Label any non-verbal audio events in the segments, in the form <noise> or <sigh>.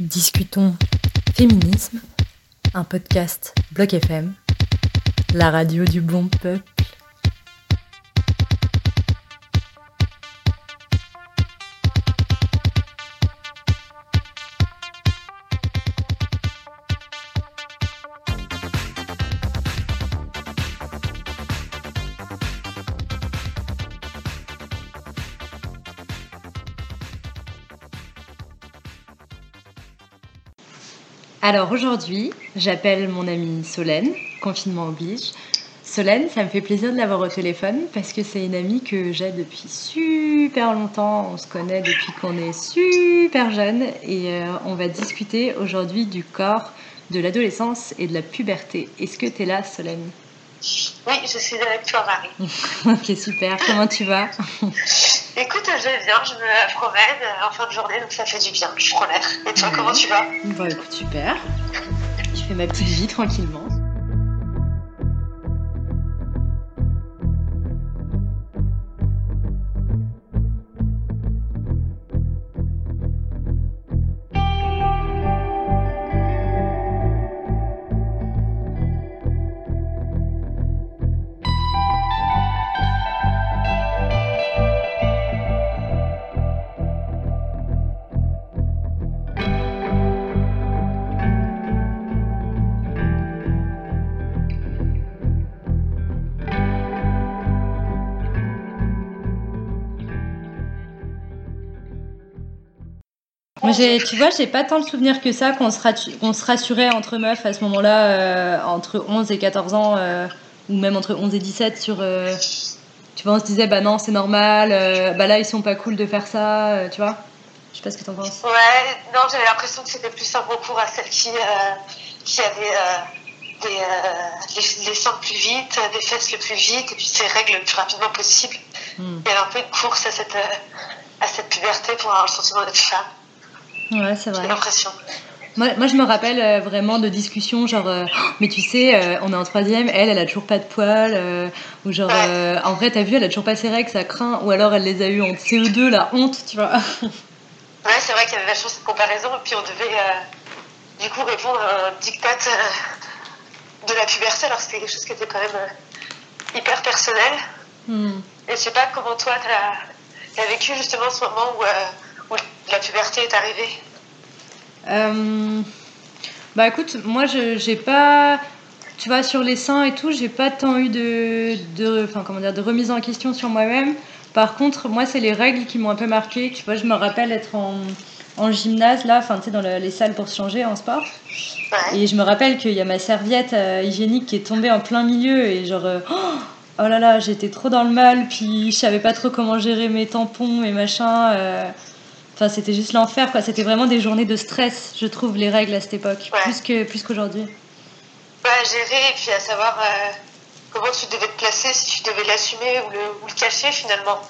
Discutons féminisme, un podcast Bloc FM, la radio du bon peuple. Alors aujourd'hui, j'appelle mon amie Solène, confinement oblige. Solène, ça me fait plaisir de l'avoir au téléphone parce que c'est une amie que j'ai depuis super longtemps. On se connaît depuis qu'on est super jeune et euh, on va discuter aujourd'hui du corps, de l'adolescence et de la puberté. Est-ce que tu là, Solène? Oui, je suis avec toi, Marie. <laughs> ok, super. Comment tu vas? <laughs> Écoute, je vais bien, je me promène en fin de journée, donc ça fait du bien, je prends l'air. Et toi, comment tu vas? Bon, écoute, super. Je fais ma petite vie tranquillement. Tu vois, j'ai pas tant le souvenir que ça qu'on se, rassurait entre meufs à ce moment-là, euh, entre 11 et 14 ans, euh, ou même entre 11 et 17, sur. euh, tu vois, on se disait, bah non, c'est normal, bah là, ils sont pas cool de faire ça, tu vois. Je sais pas ce que t'en penses. Ouais, non, j'avais l'impression que c'était plus un recours à celles qui, qui avaient des, les, les seins plus vite, des fesses le plus vite, et puis ces règles le plus rapidement possible. Hmm. Il y avait un peu de course à cette, à cette puberté pour avoir le sentiment d'être femme, Ouais, c'est j'ai vrai. l'impression. Moi, moi, je me rappelle euh, vraiment de discussions genre, euh, Oh, mais tu sais, euh, on est en troisième, elle, elle a toujours pas de poils, euh, ou genre, Ouais. en vrai, t'as vu, elle a toujours pas ses règles, ça craint, ou alors elle les a eu en CE2, la honte, tu vois. <laughs> Ouais, c'est vrai qu'il y avait vachement cette comparaison, et puis on devait du coup répondre à un diktat de la puberté, alors c'était quelque chose qui était quand même hyper personnel. Hmm. Et je sais pas comment toi t'as as vécu justement ce moment où, où la puberté est arrivée. Euh, bah écoute, moi je j'ai pas, tu vois, sur les seins et tout, j'ai pas tant eu de, de, enfin comment dire, de remise en question sur moi-même. Par contre, moi c'est les règles qui m'ont un peu marqué. Tu vois, je me rappelle être en, en gymnase là, enfin tu sais dans le- les salles pour se changer en sport. Ouais. Et je me rappelle qu'il y a ma serviette euh, hygiénique qui est tombée en plein milieu et genre euh, oh, oh là là, j'étais trop dans le mal, puis je savais pas trop comment gérer mes tampons et machin. euh. Enfin, c'était juste l'enfer quoi. C'était vraiment des journées de stress, je trouve, les règles à cette époque, Ouais. plus que plus qu'aujourd'hui. À gérer et puis à savoir euh, comment tu devais te placer, si tu devais l'assumer ou le, ou le cacher finalement.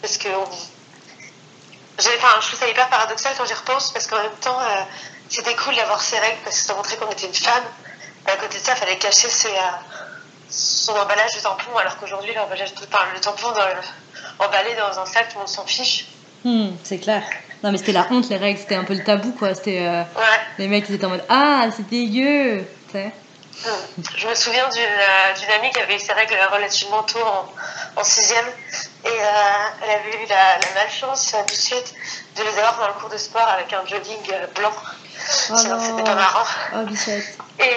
Parce que on... enfin, je trouve ça hyper paradoxal quand j'y repense parce qu'en même temps, euh, c'était cool d'avoir ces règles parce que ça montrait qu'on était une femme. Et à côté de ça, il fallait cacher ses, euh, son emballage de tampon alors qu'aujourd'hui, l'emballage de enfin, le tampon dans le- emballé dans un sac, tout le monde s'en fiche. Hmm, c'est clair. Non mais c'était la honte les règles, c'était un peu le tabou quoi. C'était euh, Ouais. les mecs ils étaient en mode ah c'est dégueu. Hmm. Je me souviens d'une euh, d'une amie qui avait eu ses règles relativement tôt en, en sixième et euh, elle avait eu la, la malchance du suite de les avoir dans le cours de sport avec un jogging blanc. Oh Sinon non. c'était pas marrant. Oh bichette. Et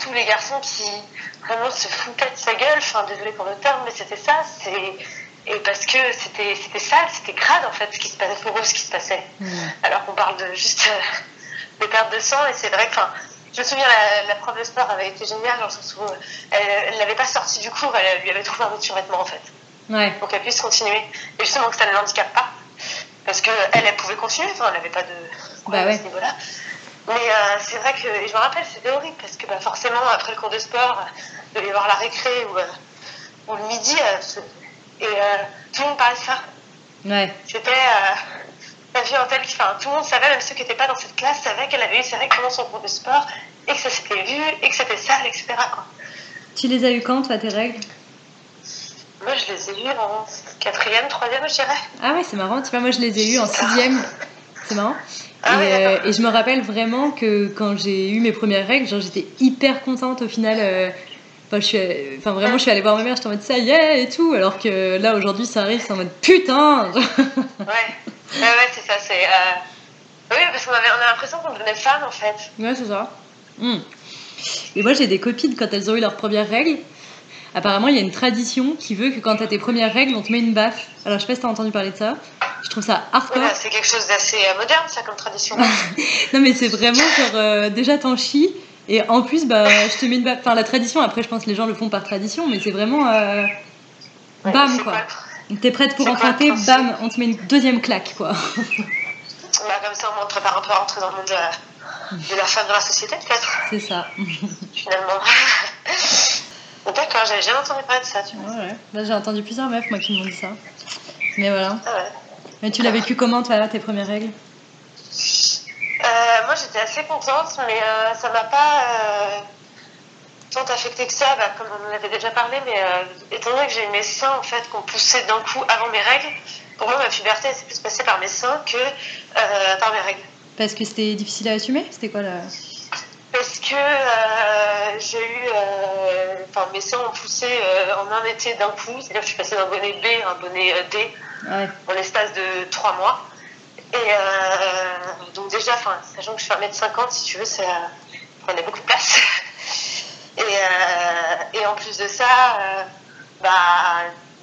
tous les garçons qui vraiment se foutaient de sa gueule, enfin désolé pour le terme, mais c'était ça, c'est et parce que c'était c'était sale, c'était crade en fait ce qui se passait pour eux, ce qui se passait. Hmm. Alors qu'on parle de juste euh, de perte de sang et c'est vrai que je me souviens la, la prof de sport avait été géniale dans le sens où elle l'avait pas sorti du cours, elle lui avait trouvé un autre survêtement en fait Ouais. pour qu'elle puisse continuer et justement que ça ne l'handicape pas parce que elle pouvait continuer, enfin elle n'avait pas de Bah ouais. à ce niveau-là. Mais euh, c'est vrai que et je me rappelle c'était horrible parce que bah, forcément après le cours de sport euh, de y avoir la récré ou, euh, ou le midi euh, et euh, tout le monde parlait de ça. Ouais. C'était euh, la vie en telle enfin, tout le monde savait, même ceux qui n'étaient pas dans cette classe, savaient qu'elle avait eu ses règles pendant son cours de sport et que ça s'était vu et que c'était sale, etc. Quoi. Tu les as eu quand toi tes règles? Moi, je les ai eues en quatrième, troisième, je dirais. Ah ouais, c'est marrant. Tu vois, moi, je les ai eus en sixième. c'était marrant. Ah et, oui, euh, et je me rappelle vraiment que quand j'ai eu mes premières règles, genre j'étais hyper contente au final. euh, Enfin, je suis, enfin, vraiment, je suis allée voir ma mère, j'étais en mode ça y est et tout. Alors que là, aujourd'hui, ça arrive, c'est en mode putain! <laughs> Ouais, ouais, ouais, c'est ça. C'est. euh, Oui, parce qu'on avait, on a l'impression qu'on devenait femme en fait. Ouais, c'est ça. Hmm. Et moi, j'ai des copines, quand elles ont eu leurs premières règles, apparemment, il y a une tradition qui veut que quand t'as tes premières règles, on te met une baffe. Alors, je sais pas si t'as entendu parler de ça. Je trouve ça hardcore. Voilà, c'est quelque chose d'assez euh, moderne, ça, comme tradition. <laughs> Non, mais c'est vraiment genre, euh, déjà t'en chies. Et en plus, bah, je te mets une. Enfin, la tradition, après, je pense que les gens le font par tradition, mais c'est vraiment. euh, Ouais, bam, quoi. T'es prête pour principe bam, on te met une deuxième claque, quoi. Bah, comme ça, on te prépare un peu à rentrer dans le monde de la, de la femme dans la société, peut-être, C'est ça. finalement. <laughs> D'accord, j'avais jamais entendu parler de ça, tu vois. Ouais, ouais. Là, j'ai entendu plusieurs meufs, moi, qui m'ont dit ça. Mais voilà. Ah ouais. Mais tu l'as vécu comment, toi, tes premières règles? Moi, j'étais assez contente, mais euh, ça m'a pas euh, tant affecté que ça, bah, comme on en avait déjà parlé, mais euh, étant donné que j'ai eu mes seins en fait qu'on poussait d'un coup avant mes règles, pour moi, ma puberté s'est plus passée par mes seins que euh, par mes règles. Parce que c'était difficile à assumer? C'était quoi la. Parce que euh, j'ai eu. euh, Enfin, mes seins ont poussé euh, en un été d'un coup, c'est-à-dire que je suis passée d'un bonnet B à un bonnet euh, D Ouais. en l'espace de trois mois. Et euh, donc déjà, sachant que je fais 1m50, si tu veux, ça prenait beaucoup de place. <laughs> Et, euh, et en plus de ça, euh, bah,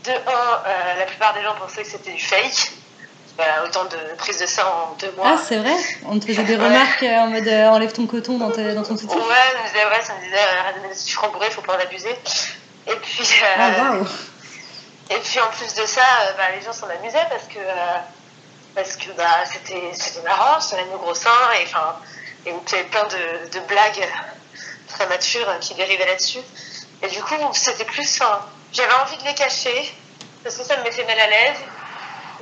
de un, euh, la plupart des gens pensaient que c'était du fake. Bah, autant de prise de sang en deux mois. Ah, c'est vrai? On te faisait des Ouais. remarques euh, en mode euh, enlève ton coton dans, ton Ouais, soutif ça me disait, ouais, ça me disait, euh, chiffres bourrés, faut pas en abuser. Et puis, euh, Ah, Et puis en plus de ça, euh, bah, les gens s'en amusaient parce que euh, parce que bah, c'était c'était marrant, c'était nos gros seins et enfin et donc il y avait plein de, de blagues très matures qui dérivaient là-dessus. Et du coup, c'était plus j'avais envie de les cacher parce que ça me mettait mal à l'aise.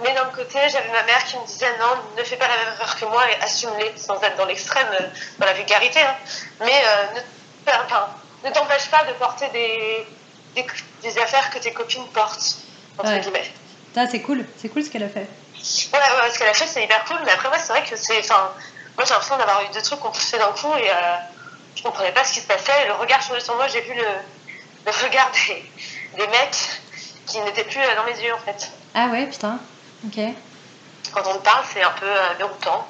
Mais d'un côté, j'avais ma mère qui me disait non, ne fais pas la même erreur que moi et assume-les sans être dans l'extrême, dans la vulgarité. hein. Mais euh, ne, enfin, ne t'empêche pas de porter des, des, des affaires que tes copines portent, entre Ouais. guillemets. Ça, c'est cool, c'est cool ce qu'elle a fait. Ouais, ouais, ce qu'elle a fait, c'est hyper cool. Mais après, moi, c'est vrai que c'est. Enfin, moi, j'ai l'impression d'avoir eu deux trucs qu'on poussait d'un coup et euh, je comprenais pas ce qui se passait. Le regard changeait sur moi, j'ai vu le, le regard des, des mecs qui n'étaient plus euh, dans mes yeux, en fait. Ah ouais, putain. Ok. Quand on me parle, c'est un peu euh, déroutant.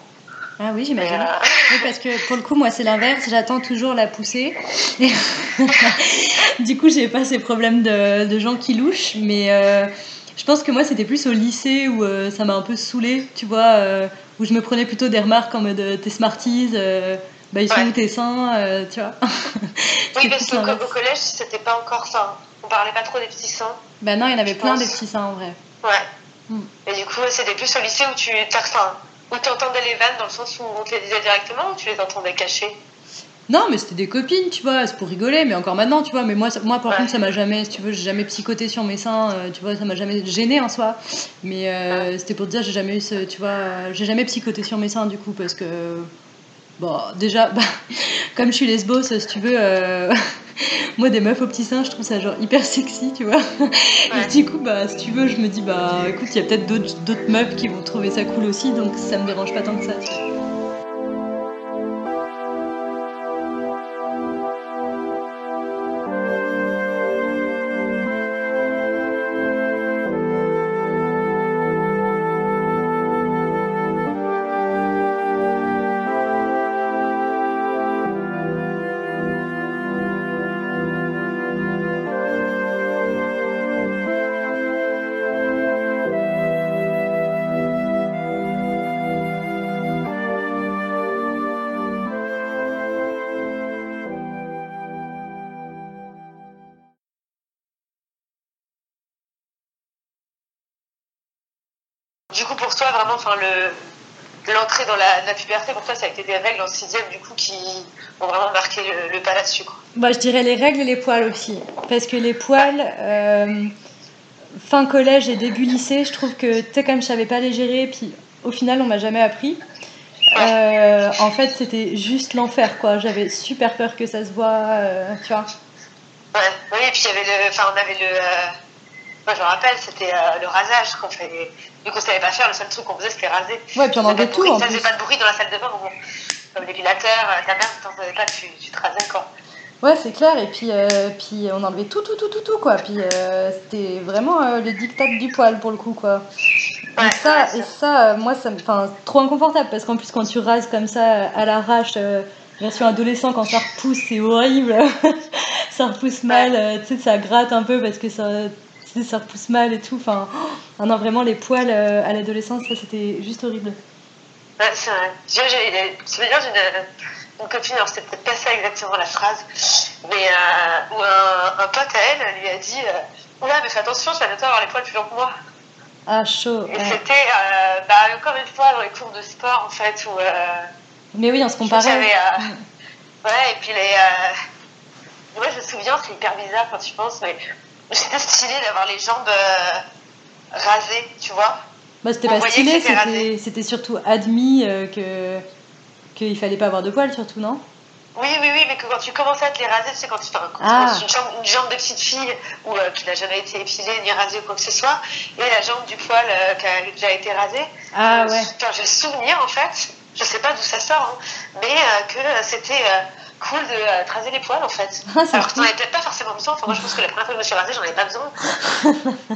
Ah oui, j'imagine. euh, Oui, parce que pour le coup, moi, c'est l'inverse. J'attends toujours la poussée. Et <laughs> <laughs> du coup, j'ai pas ces problèmes de, de gens qui louchent. Mais euh, je pense que moi, c'était plus au lycée où euh, ça m'a un peu saoulé, tu vois, euh, où je me prenais plutôt des remarques en mode euh, t'es smarties, bah ils sont Ouais. où tes seins, tu vois. <laughs> oui, parce qu'au au collège, c'était pas encore. Enfin, on parlait pas trop des petits seins. Bah non, il y en avait plein pense. des petits seins en vrai. Ouais. Mm. Et du coup, c'était plus au lycée où tu enfin, où entendais les vannes dans le sens où on te les disait directement ou tu les entendais cachées? Non, mais c'était des copines, tu vois, c'est pour rigoler, mais encore maintenant, tu vois. Mais moi, ça- moi par Ouais. contre, ça m'a jamais, si tu veux, j'ai jamais psychoté sur mes seins, euh, tu vois, ça m'a jamais gêné en soi. Mais euh, c'était pour te dire, j'ai jamais eu ce, tu vois, j'ai jamais psychoté sur mes seins du coup, parce que, bon, déjà, <laughs> bah, comme je suis lesbos, si tu veux, euh, <laughs> moi, des meufs aux petits seins, je trouve ça genre hyper sexy, tu vois. Ouais. Et du coup, bah, si tu veux, je me dis, bah, écoute, il y a peut-être d'autres d'autres meufs qui vont trouver ça cool aussi, donc ça me dérange pas tant que ça, tu vois. Pour toi, ça a été des règles en sixième, du coup, qui ont vraiment marqué le, le pas là-dessus, quoi. Bah, je dirais les règles et les poils aussi. Parce que les poils, euh, fin collège et début lycée, je trouve que, tu sais, comme je savais pas les gérer, puis au final, on m'a jamais appris. Euh, en fait, c'était juste l'enfer, quoi. J'avais super peur que ça se voit, euh, tu vois. Ouais, oui, et puis il y avait le, enfin, on avait le, Moi, je me rappelle, c'était euh, le rasage qu'on fait. Vu qu'on savait pas faire, le seul truc qu'on faisait, c'était raser. Ouais, puis on enlevait tout. En ça faisait pas de bruit dans la salle de bain, bon, comme l'épilateur, ta mère, t'en savais pas, tu, tu te rasais, quoi. Ouais, c'est clair. Et puis, euh, puis on enlevait tout, tout, tout, tout, tout, quoi. Puis euh, c'était vraiment euh, le diktat du poil pour le coup, quoi. Ouais, et ça, ouais, et ça, moi, ça me, enfin, trop inconfortable parce qu'en plus quand tu rases comme ça à l'arrache, version adolescent, quand ça repousse, c'est horrible. <laughs> ça repousse mal, tu sais, ça gratte un peu parce que ça, ça repousse mal et tout. Enfin, oh, non, vraiment les poils euh, à l'adolescence, ça c'était juste horrible. Ouais, c'est vrai. J'ai, veux dire, j'ai une, copine, alors c'était peut-être pas ça exactement la phrase, mais euh, où un, un pote à elle lui a dit euh, Oula, mais fais attention, tu vas bientôt avoir les poils plus longs que moi. Ah chaud. Et ouais. c'était, euh, bah, encore une fois, dans les cours de sport, en fait, où. Euh, Mais oui, on se comparait. avait, euh, Ouais, et puis les. Moi, je me souviens, c'est hyper bizarre quand tu penses, mais c'était stylé d'avoir les jambes euh, rasées, tu vois. Bah, c'était pas stylé, c'était surtout admis euh, que qu'il fallait pas avoir de poils, surtout, non? Oui, oui, oui, mais que quand tu commençais à te les raser, c'est quand tu tu Ah. commences une, jambe, une jambe de petite fille ou euh, qui n'a jamais été épilée ni rasée ou quoi que ce soit, et la jambe du poil qui a déjà été rasée. Ah ouais. Enfin, j'ai souvenir en fait, je sais pas d'où ça sort, hein, mais que c'était cool de euh, les poils en fait. <laughs> Ah, Alors que cool. avais peut-être pas forcément besoin. Enfin, moi je pense que la première fois que je me suis rasée, j'en avais pas besoin. <laughs>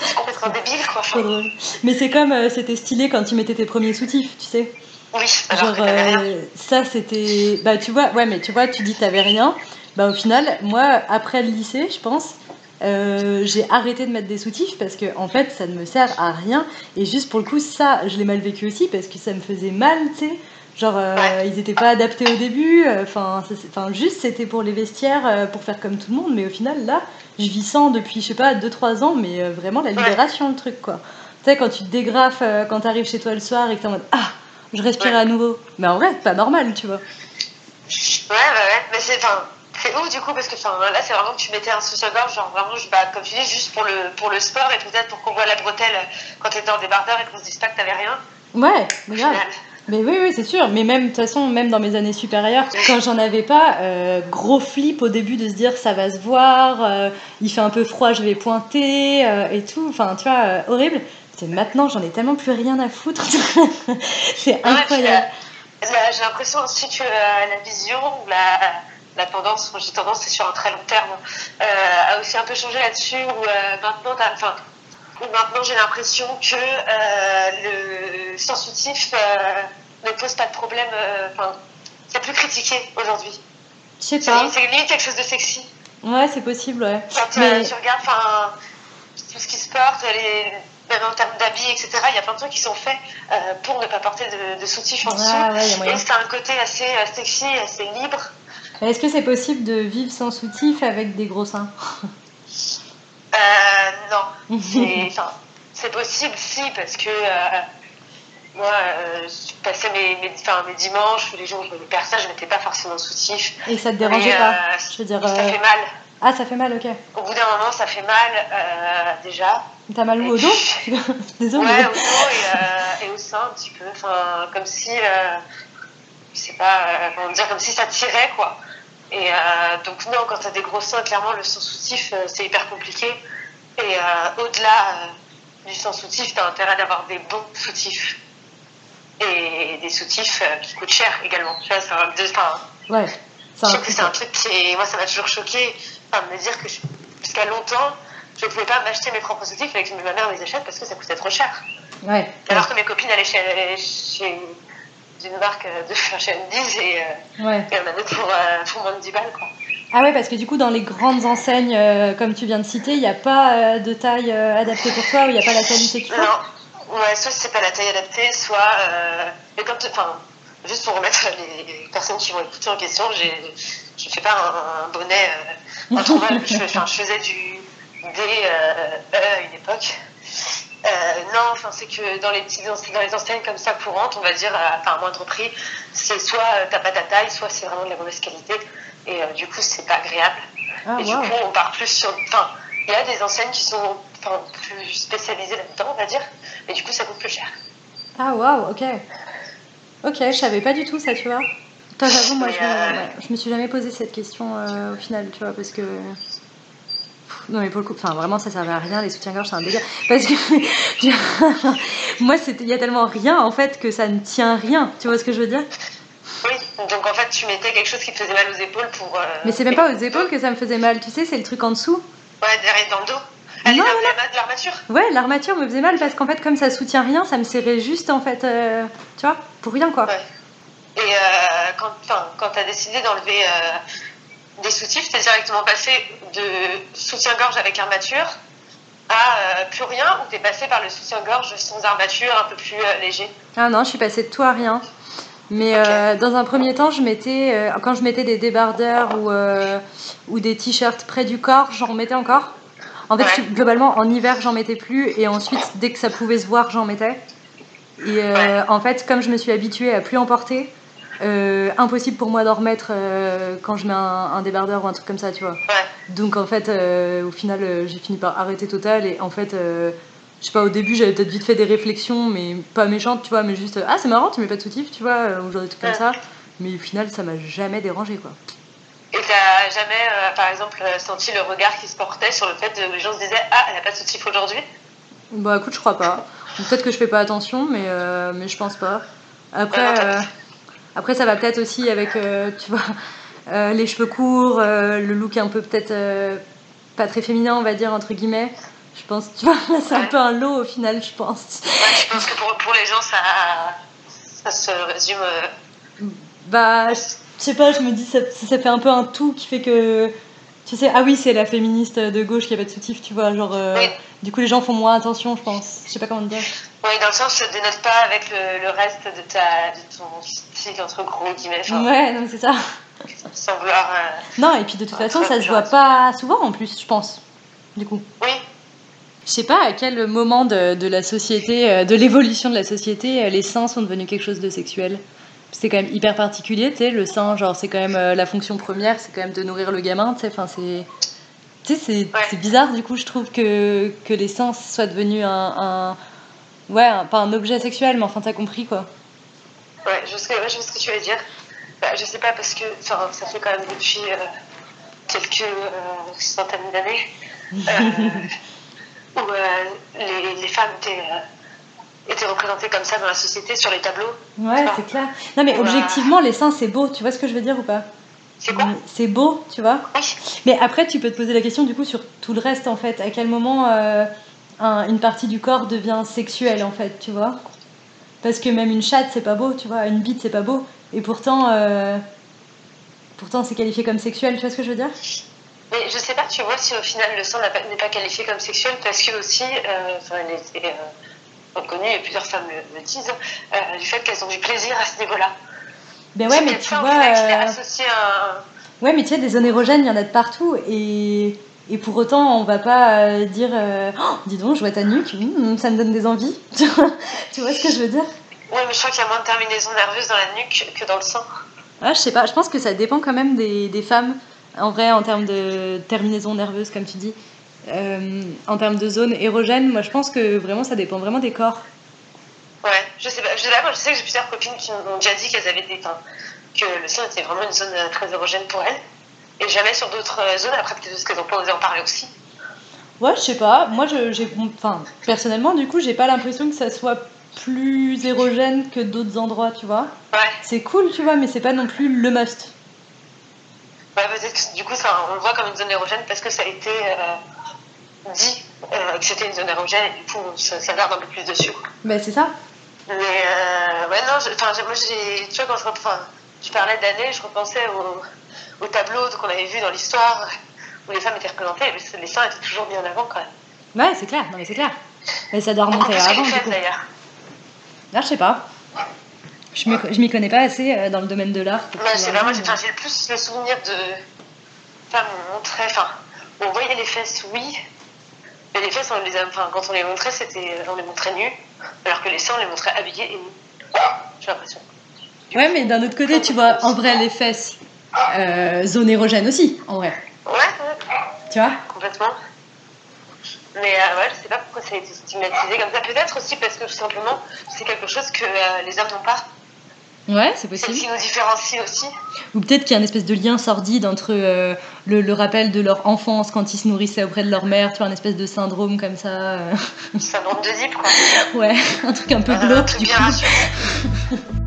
c'est complètement débile quoi. Enfin. Mais c'est comme euh, c'était stylé quand tu mettais tes premiers soutifs, tu sais. oui, alors Genre, euh, ça c'était. Bah, tu vois, ouais, mais tu vois, tu dis t'avais rien. Bah, au final, moi, après le lycée, je pense, euh, j'ai arrêté de mettre des soutifs parce que, en fait, ça ne me sert à rien. Et juste pour le coup, ça, je l'ai mal vécu aussi parce que ça me faisait mal, tu sais. Genre, euh, Ouais. ils étaient pas adaptés au début. euh, Enfin, enfin, juste, c'était pour les vestiaires, euh, pour faire comme tout le monde. Mais au final, là, je vis sans depuis, je sais pas, 2-3 ans. Mais euh, vraiment, la libération, le truc, quoi. Tu sais, quand tu te dégrafes, euh, quand t'arrives chez toi le soir et que t'es en mode Ah, je respire Ouais. à nouveau. Mais en vrai, c'est pas normal, tu vois. Ouais, ouais, ouais. Mais c'est, c'est ouf du coup parce que là c'est vraiment que tu mettais un soutien-gorge, genre vraiment, je, bah, comme tu dis, juste pour le, pour le sport et peut-être pour qu'on voit la bretelle quand t'étais en débardeur et qu'on se dise pas que t'avais rien. Ouais, mais. Mais oui, oui, c'est sûr. Mais même, de toute façon, même dans mes années supérieures, quand j'en avais pas, euh, gros flip au début de se dire ça va se voir, euh, il fait un peu froid, je vais pointer euh, et tout. Enfin, tu vois, horrible. C'est maintenant, j'en ai tellement plus rien à foutre. <laughs> c'est puis, incroyable. là, j'ai l'impression aussi que la vision la, la tendance, j'ai tendance, c'est sur un très long terme, a aussi un peu changé là-dessus où maintenant, t'as- enfin, maintenant j'ai l'impression que euh, le sensitif euh, ne pose pas de problème, euh, enfin, c'est plus critiqué aujourd'hui. Je sais pas. c'est limite quelque chose de sexy. Ouais, c'est possible, ouais. Quand euh, Mais- tu regardes enfin, tout ce qui se porte, les, même en termes d'habits, etc., il y a plein de trucs qui sont faits euh, pour ne pas porter de, de soutif en dessous. Ah ouais. Et c'est un côté assez sexy, assez libre. Est-ce que c'est possible de vivre sans soutif avec des gros seins? Euh, non, <laughs> c'est possible, si, parce que euh, moi, euh, je passais mes, mes, enfin, mes dimanches, les jours où je voyais personne, je mettais pas forcément soutif. Et ça te dérangeait Mais, pas euh, Je veux dire. Ça euh, fait mal. Ah, ça fait mal, ok. Au bout d'un moment, ça fait mal, déjà. T'as mal où au dos puis- <laughs> Désolé. Ouais, au dos et, et au sein un petit peu. Enfin, comme si, je sais pas, comment dire, comme si ça tirait quoi. Et donc non, quand t'as des gros seins, clairement le sang soutif c'est hyper compliqué. Et au-delà du sang soutif, t'as intérêt d'avoir des bons soutifs. Et des soutifs euh, qui coûtent cher également. Tu vois, c'est un, Ouais. C'est un sais que truc. c'est un truc qui est, moi ça m'a toujours choqué, enfin, de me dire que je- jusqu'à longtemps, je ne pouvais pas m'acheter mes propres soutifs avec ma mère les achète parce que ça coûtait trop cher. Ouais. Alors que mes copines allaient chez, chez une marque de chez Andy's et, euh, Ouais. et on avait pour, euh, pour moins de 10 balles. Quoi. Ah ouais, parce que du coup, dans les grandes enseignes, euh, comme tu viens de citer, il n'y a pas euh, de taille adaptée pour toi ou il n'y a pas la qualité qu'il faut Non, ouais, soit c'est pas la taille adaptée, soit. Euh, mais comme. Enfin, juste pour remettre les personnes qui vont écouter en question, je fais pas un, un bonnet euh, introuvable. je, enfin, je faisais du D euh, à une époque. Euh, non, enfin, c'est que dans les, petits, dans les enseignes comme ça courantes, on va dire, à, enfin, à moindre prix, c'est soit euh, t'as pas ta taille, soit c'est vraiment de la mauvaise qualité. Et euh, du coup, c'est pas agréable. Ah, et du coup, on part plus sur. Enfin, il y a des enseignes qui sont enfin, plus spécialisées là-dedans, on va dire. Mais du coup, ça coûte plus cher. Ah waouh, ok. Ok, je savais pas du tout ça, tu vois. Toi, j'avoue, moi, je, euh, ouais, je me suis jamais posé cette question euh, au final, tu vois, parce que. non mais pour le coup, enfin vraiment ça servait à rien les soutiens-gorge, c'est un délire. Parce que <laughs> moi il y a tellement rien en fait que ça ne tient rien. Tu vois ce que je veux dire? Oui, donc en fait tu mettais quelque chose qui te faisait mal aux épaules pour. euh, Mais c'est même pas aux épaules que ça me faisait mal, tu sais, c'est le truc en dessous. Ouais, derrière dans le dos. Allez, Non, l'armature. Ouais, l'armature me faisait mal parce qu'en fait comme ça soutient rien, ça me serrait juste en fait, euh, tu vois, pour rien quoi. Ouais. Et euh, quand, quand tu as décidé d'enlever euh, des soutifs, tu es directement passé de soutien-gorge avec armature à plus rien ou tu es passé par le soutien-gorge sans armature, un peu plus léger? Ah non, je suis passée de tout à rien. Mais euh, dans un premier temps, je mettais, euh, quand je mettais des débardeurs ou, euh, ou des t-shirts près du corps, j'en remettais encore. En fait, Ouais. globalement, en hiver, j'en mettais plus. Et ensuite, dès que ça pouvait se voir, j'en mettais. Et en fait, comme je me suis habituée à plus en porter, impossible pour moi d'en remettre quand je mets un, un débardeur ou un truc comme ça, tu vois. Ouais. Donc en fait, au final, j'ai fini par arrêter total. Et en fait, je sais pas, au début, j'avais peut-être vite fait des réflexions, mais pas méchantes, tu vois, mais juste, ah, c'est marrant, tu mets pas de soutif, tu vois, ou genre des trucs comme ça. Mais au final, ça m'a jamais dérangé, quoi. Et t'as jamais, euh, par exemple, euh, senti le regard qui se portait sur le fait que les gens se disaient Ah, elle a pas de soutif aujourd'hui? Bah écoute, je crois pas. Peut-être que je fais pas attention, mais, euh, mais je pense pas. Après, non, euh, après ça va peut-être aussi avec, tu vois, les cheveux courts, le look un peu peut-être pas très féminin, on va dire, entre guillemets. Je pense, tu vois, là, c'est un peu un lot au final, je pense. Ouais, je pense que pour, pour les gens, ça, ça se résume. euh, Bah, je je sais pas, je me dis, ça, ça fait un peu un tout qui fait que. Tu sais, ah oui, c'est la féministe de gauche qui a pas de soutif, tu vois, genre. euh, Oui. Du coup, les gens font moins attention, je pense. Je sais pas comment te dire. Ouais, dans le sens, ça ne dénote pas avec le, le reste de, ta, de ton style, entre gros guillemets, enfin, Ouais, non, c'est ça. sans vouloir. euh, Non, et puis de toute façon, ça se voit pas souvent en plus, je pense. Du coup. Oui, Je sais pas à quel moment de, de la société, euh, de l'évolution de la société, euh, les seins sont devenus quelque chose de sexuel? C'est quand même hyper particulier, tu sais, le sein, genre, c'est quand même euh, la fonction première, c'est quand même de nourrir le gamin, tu sais, enfin, c'est. Tu sais, c'est Ouais. bizarre, du coup, je trouve que, que les seins soient devenus un. un- ouais, pas un objet sexuel, mais enfin, t'as compris, quoi. ouais, je sais, ouais, je sais ce que tu veux dire. Bah, je sais pas parce que ça fait quand même depuis euh, quelques euh, centaines d'années <laughs> euh, où euh, les, les femmes étaient, euh, étaient représentées comme ça dans la société sur les tableaux. Ouais, c'est clair. Non, mais objectivement, les seins, c'est beau, tu vois ce que je veux dire ou pas? C'est quoi? C'est beau, tu vois? Oui, Mais après, tu peux te poser la question du coup sur tout le reste en fait. À quel moment euh, un- une partie du corps devient sexuelle en fait, tu vois? Parce que même une chatte, c'est pas beau, tu vois. Une bite, c'est pas beau. Et pourtant, euh, pourtant, c'est qualifié comme sexuel. Tu vois ce que je veux dire? Mais je sais pas, tu vois, si au final le sang n'est pas qualifié comme sexuel parce que aussi, euh, enfin, euh, reconnue et plusieurs femmes le, le disent, euh, du fait qu'elles ont du plaisir à ce niveau-là. Ben ouais, mais tu ça, vois. à Ouais, mais tu sais, des zones érogènes, il y en a de partout. Et, et pour autant, on va pas dire Oh, dis donc, je vois ta nuque, hum, ça me donne des envies. <laughs> tu vois tu vois ce que je veux dire? Ouais, mais je crois qu'il y a moins de terminaisons nerveuses dans la nuque que dans le sang. Ah, je sais pas, je pense que ça dépend quand même des, des femmes, en vrai, en termes de terminaison nerveuse, comme tu dis. Euh, en termes de zone érogène, moi je pense que vraiment ça dépend vraiment des corps. Ouais, je sais pas. Je sais, pas, moi, je sais que j'ai plusieurs copines qui m'ont déjà dit qu'elles avaient des. Enfin, que le sang était vraiment une zone euh, très érogène pour elles. Et jamais sur d'autres euh, zones. Après, peut-être parce qu'elles n'ont pas osé en parler aussi. Ouais, je sais pas, moi je, j'ai. Enfin, personnellement, du coup, j'ai pas l'impression que ça soit plus érogène que d'autres endroits, tu vois. Ouais, C'est cool, tu vois, mais c'est pas non plus le must. Ouais peut-être que du coup, ça, on le voit comme une zone érogène parce que ça a été euh, dit euh, que c'était une zone érogène et du coup, ça, ça garde un peu plus dessus. Bah, c'est ça. Mais euh, ouais, non, je- moi, j'ai, tu vois, quand je, enfin, tu parlais d'années, je repensais au, au tableau qu'on avait vu dans l'histoire où les femmes étaient représentées, mais les seins étaient toujours bien en avant quand même. Ouais, c'est clair, non mais c'est clair. Mais ça doit remonter à avant, du coup. d'ailleurs. Là, je sais pas. Je m'y connais pas assez euh, dans le domaine de l'art. pas, moi dire, j'ai, enfin, le plus le souvenir de où on montrait, enfin, on voyait les fesses, oui, mais les fesses, on les a, enfin, quand on les montrait, c'était, on les montrait nus, alors que les seins, on les montrait habillés et nus. J'ai l'impression. Ouais, mais d'un autre côté, tu vois, en vrai, les fesses, euh, zone érogène aussi, en vrai. Ouais, ouais, Tu vois? Complètement. Mais euh, ouais, je sais pas pourquoi ça a été stigmatisé comme ça. Peut-être aussi parce que tout simplement, c'est quelque chose que euh, les hommes n'ont pas. Ouais, c'est C'est ce possible. qui nous différencie aussi. Ou peut-être qu'il y a une espèce de lien sordide entre euh, le, le rappel de leur enfance quand ils se nourrissaient auprès de leur mère, tu vois, un espèce de syndrome comme ça. euh. Syndrome de Deep, quoi. <laughs> Ouais, un truc un peu Un glauque truc du bien coup. <laughs>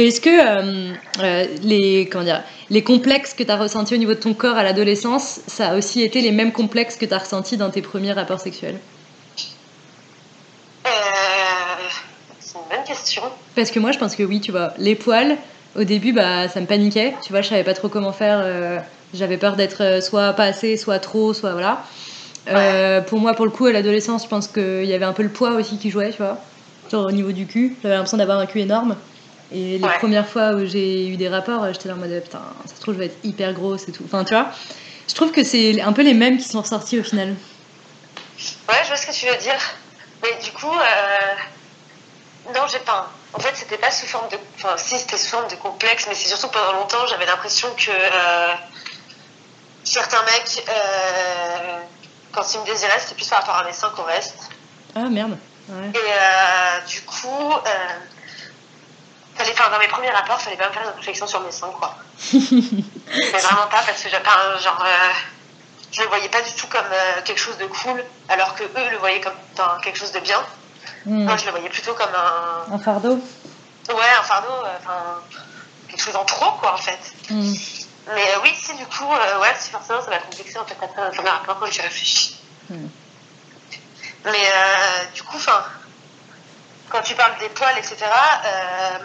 Et est-ce que euh, euh, les, comment dire, les complexes que tu as ressentis au niveau de ton corps à l'adolescence, ça a aussi été les mêmes complexes que tu as ressentis dans tes premiers rapports sexuels? Euh, c'est une bonne question. Parce que moi, je pense que oui, tu vois. Les poils, au début, bah, ça me paniquait. Tu vois, je savais pas trop comment faire. J'avais peur d'être soit pas assez, soit trop, soit voilà. Pour moi, pour le coup, à l'adolescence, je pense qu'il y avait un peu le poids aussi qui jouait, tu vois. Genre au niveau du cul, j'avais l'impression d'avoir un cul énorme. Et les Ouais. premières fois où j'ai eu des rapports, euh, j'étais là en mode putain, ça se trouve, je vais être hyper grosse et tout. Enfin, tu vois. Je trouve que c'est un peu les mêmes qui sont ressortis au final. Ouais, je vois ce que tu veux dire. Mais du coup, euh... non, j'ai pas. En fait, c'était pas sous forme de. Enfin, si, c'était sous forme de complexe, mais c'est surtout pendant longtemps, j'avais l'impression que euh, certains mecs, euh, quand ils me désiraient, c'était plus par rapport à mes seins qu'au reste. Ah merde. Ouais. Et du coup, fallait, enfin, dans mes premiers rapports, fallait pas me faire une réflexion sur mes seins, quoi. <laughs> mais vraiment pas, parce que un genre. euh, je le voyais pas du tout comme euh, quelque chose de cool, alors que eux le voyaient comme enfin, quelque chose de bien. Hmm. Moi, je le voyais plutôt comme un. Un fardeau. Ouais, un fardeau, euh, enfin. quelque chose en trop, quoi, en fait. Hmm. Mais euh, oui, si, du coup, ouais, si forcément, ça m'a complexé, en fait, après un premier rapport quand j'y réfléchis. Hmm. Mais du coup, enfin. Quand tu parles des poils, etc., euh,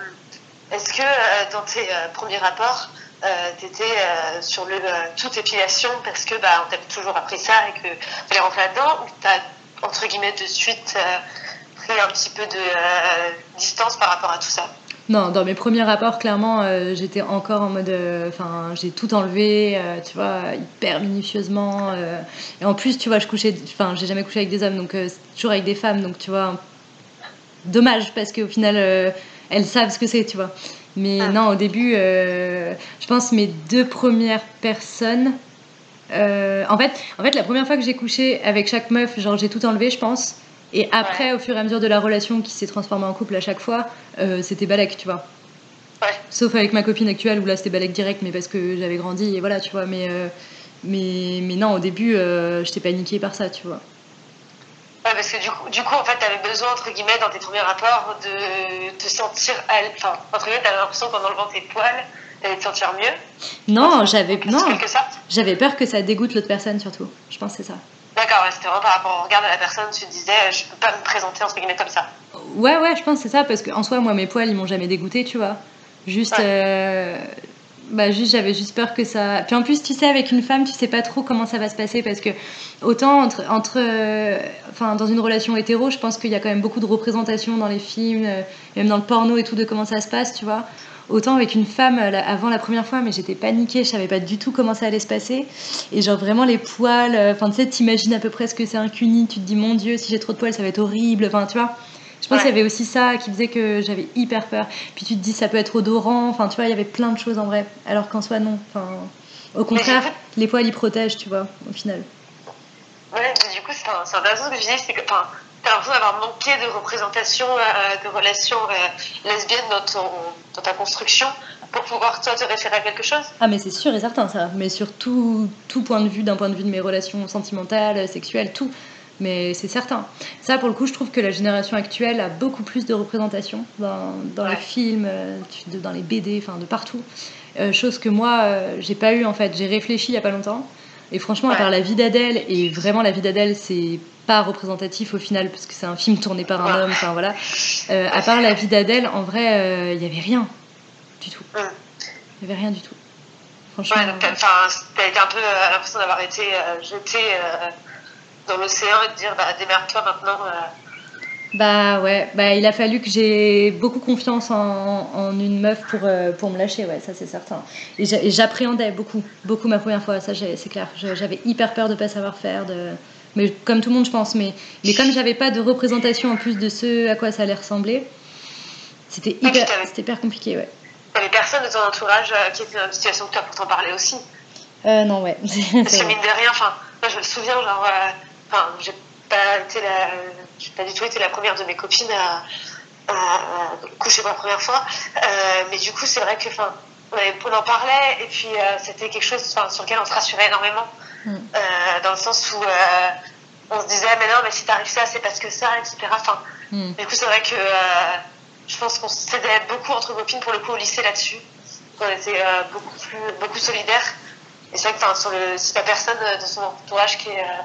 est-ce que euh, dans tes euh, premiers rapports, euh, t'étais euh, sur le toute épilation parce que bah, on t'avait toujours appris ça et que fallait rentrer là-dedans ou t'as entre guillemets de suite pris un petit peu de distance par rapport à tout ça? Non, dans mes premiers rapports, clairement, j'étais encore en mode. Enfin, j'ai tout enlevé, tu vois, hyper minutieusement. et en plus, tu vois, je couchais. Enfin, j'ai jamais couché avec des hommes, donc toujours avec des femmes, donc tu vois. Dommage, parce qu'au final, elles savent ce que c'est, tu vois. Mais Ah. non, au début, euh, je pense mes deux premières personnes. euh, en, fait, en fait, la première fois que j'ai couché avec chaque meuf, genre j'ai tout enlevé, je pense. Et après, au fur et à mesure de la relation qui s'est transformée en couple à chaque fois, euh, c'était balèque, tu vois. Ouais. Sauf avec ma copine actuelle où là c'était balèque direct, mais parce que j'avais grandi et voilà, tu vois. Mais, mais, mais non, au début, j'étais paniquée par ça, tu vois. Parce que du coup, du coup en fait, t'avais besoin, entre guillemets, dans tes premiers rapports, de te sentir. Enfin, entre guillemets, t'avais l'impression qu'en enlevant tes poils, t'allais te sentir mieux. Non, j'avais non, j'avais peur que ça dégoûte l'autre personne surtout. Je pense que c'est ça. D'accord, ouais, c'était vraiment par rapport au regard de la personne, tu te disais, je peux pas me présenter, entre guillemets, comme ça. Ouais, ouais, je pense que c'est ça parce qu'en soi, moi, mes poils, ils m'ont jamais dégoûté, tu vois. Juste, Ouais. euh, bah, juste, j'avais juste peur que ça. Puis en plus, tu sais, avec une femme, tu sais pas trop comment ça va se passer parce que autant entre, entre, euh, dans une relation hétéro, je pense qu'il y a quand même beaucoup de représentation dans les films, euh, même dans le porno et tout, de comment ça se passe, tu vois. Autant avec une femme euh, avant la première fois, mais j'étais paniquée, je savais pas du tout comment ça allait se passer. Et genre vraiment les poils, euh, enfin tu sais, t'imagines à peu près ce que c'est un cuni, tu te dis mon dieu, si j'ai trop de poils, ça va être horrible, enfin tu vois. Je pense Ouais. qu'il y avait aussi ça qui faisait que j'avais hyper peur. Puis tu te dis ça peut être odorant, enfin tu vois, il y avait plein de choses en vrai. Alors qu'en soi non. Enfin, au contraire, les poils ils protègent, tu vois, au final. Ouais, mais du coup, c'est un- c'est intéressant ce que tu dis, c'est que enfin, t'as l'impression d'avoir manqué de représentation euh, de relations euh, lesbiennes dans, ton, dans ta construction pour pouvoir, toi, te référer à quelque chose. Ah mais c'est sûr et certain ça, mais sur tout, tout point de vue, d'un point de vue de mes relations sentimentales, sexuelles, tout. Mais c'est certain. Ça pour le coup, je trouve que la génération actuelle a beaucoup plus de représentation dans, dans les films, euh, dans les BD, enfin de partout. Euh, chose que moi, euh, j'ai pas eu en fait. J'ai réfléchi il y a pas longtemps. Et franchement, à part la vie d'Adèle, et vraiment la vie d'Adèle, c'est pas représentatif au final, parce que c'est un film tourné par un Ouais. homme, enfin voilà. Euh, à part la vie d'Adèle, en vrai, il y avait rien du tout. Il y avait rien du tout. Franchement. Ouais, donc t'as as été un peu euh, l'impression d'avoir été jeté dans l'océan et de dire bah, démerde-toi maintenant. Bah ouais, bah il a fallu que j'ai beaucoup confiance en, en, une meuf pour, pour me lâcher, ouais, ça c'est certain. Et j'appréhendais beaucoup, beaucoup ma première fois, ça c'est clair. J'avais hyper peur de pas savoir faire, de... mais comme tout le monde je pense, mais, mais comme j'avais pas de représentation en plus de ce à quoi ça allait ressembler, c'était hyper, hyper compliqué, ouais. T'avais personne de ton entourage euh, qui était dans une situation que toi pour t'en parler aussi? Euh, Non, ouais. Parce que mine de rien, enfin, moi je me souviens, genre, euh, enfin, j'ai pas été la, j'ai pas du tout été la première de mes copines à, coucher pour la première fois, euh, mais du coup c'est vrai que, enfin, on, en parlait et puis c'était quelque chose, sur lequel on se rassurait énormément, mm. dans le sens où on se disait mais non mais si t'arrives ça c'est parce que ça, etc. Enfin, mm. du coup c'est vrai que je pense qu'on s'aidait beaucoup entre copines pour le coup au lycée là-dessus. On était euh, beaucoup plus, beaucoup solidaires. Et c'est vrai que sur le, si la personne de son entourage qui est, euh,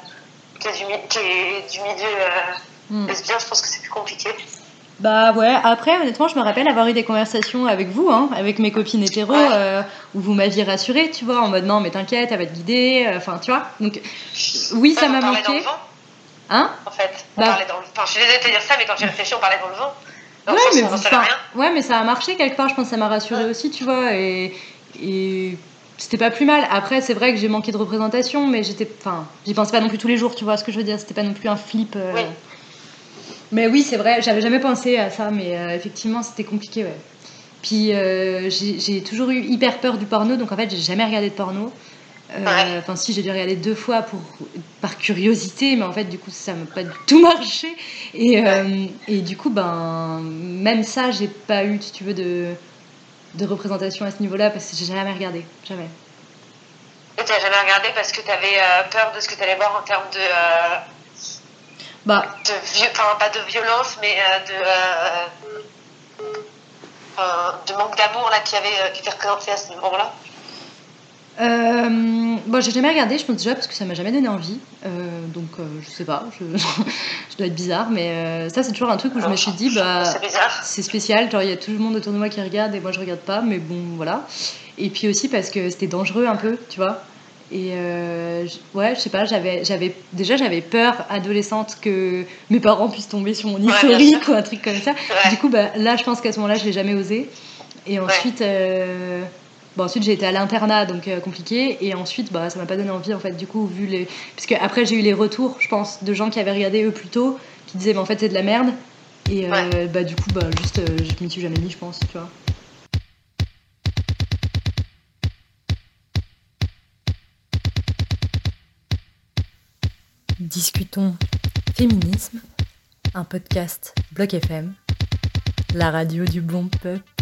qui est, du, du, milieu euh, mm. lesbien, je pense que c'est plus compliqué. Bah ouais, après honnêtement je me rappelle avoir eu des conversations avec vous, hein, avec mes copines hétéros, euh, où vous m'aviez rassuré, tu vois, en mode non mais t'inquiète, elle va te guider, enfin tu vois. Donc oui ça m'a manqué. Dans le vent, hein? En fait, on bah... parlait dans le... Enfin je suis désolée de te dire ça, mais quand j'ai réfléchi on parlait dans le vent ouais, mais ouais, mais ça a marché quelque part, je pense que ça m'a rassuré aussi, tu vois. Et, et c'était pas plus mal. Après, c'est vrai que j'ai manqué de représentation, mais j'étais. Enfin, j'y pensais pas non plus tous les jours, tu vois ce que je veux dire. C'était pas non plus un flip. Euh. Mais oui, c'est vrai, j'avais jamais pensé à ça, mais euh, effectivement, c'était compliqué, ouais. Puis euh, j'ai toujours eu hyper peur du porno, donc en fait, j'ai jamais regardé de porno. Enfin, si, j'ai dû regarder deux fois pour, par curiosité, mais en fait, du coup, ça m'a pas du tout <laughs> marché. Et, et du coup, ben, même ça, j'ai pas eu, si tu veux, de, de représentation à ce niveau-là parce que j'ai jamais regardé. Jamais. Et t'as jamais regardé parce que t'avais euh, peur de ce que t'allais voir en termes de. bah. De enfin, pas de violence, mais de. de manque d'amour là qui, avait, qui était représenté à ce moment-là euh, bon, j'ai jamais regardé, je pense déjà parce que ça m'a jamais donné envie. Euh, donc, euh, je sais pas, je, <laughs> je, dois être bizarre, mais euh, ça, c'est toujours un truc où je me suis dit, bah, c'est spécial. Genre, il y a tout le monde autour de moi qui regarde et moi, je regarde pas, mais bon, voilà. Et puis aussi parce que c'était dangereux un peu, tu vois. Et ouais, je sais pas, j'avais, j'avais déjà j'avais peur adolescente que mes parents puissent tomber sur mon historique ou un truc comme ça. Du coup, bah, là, je pense qu'à ce moment-là, je l'ai jamais osé. Et ensuite, Bon, ensuite j'ai été à l'internat, donc euh, compliqué. Et ensuite, bah, ça m'a pas donné envie, en fait, du coup, vu les. Puisque après, j'ai eu les retours, je pense, de gens qui avaient regardé eux plus tôt, qui disaient, bah, en fait, c'est de la merde. Et euh, bah, du coup, bah, juste, euh, je m'y suis jamais mis, je pense, tu vois. Discutons féminisme, un podcast Bloc FM, la radio du bon peuple.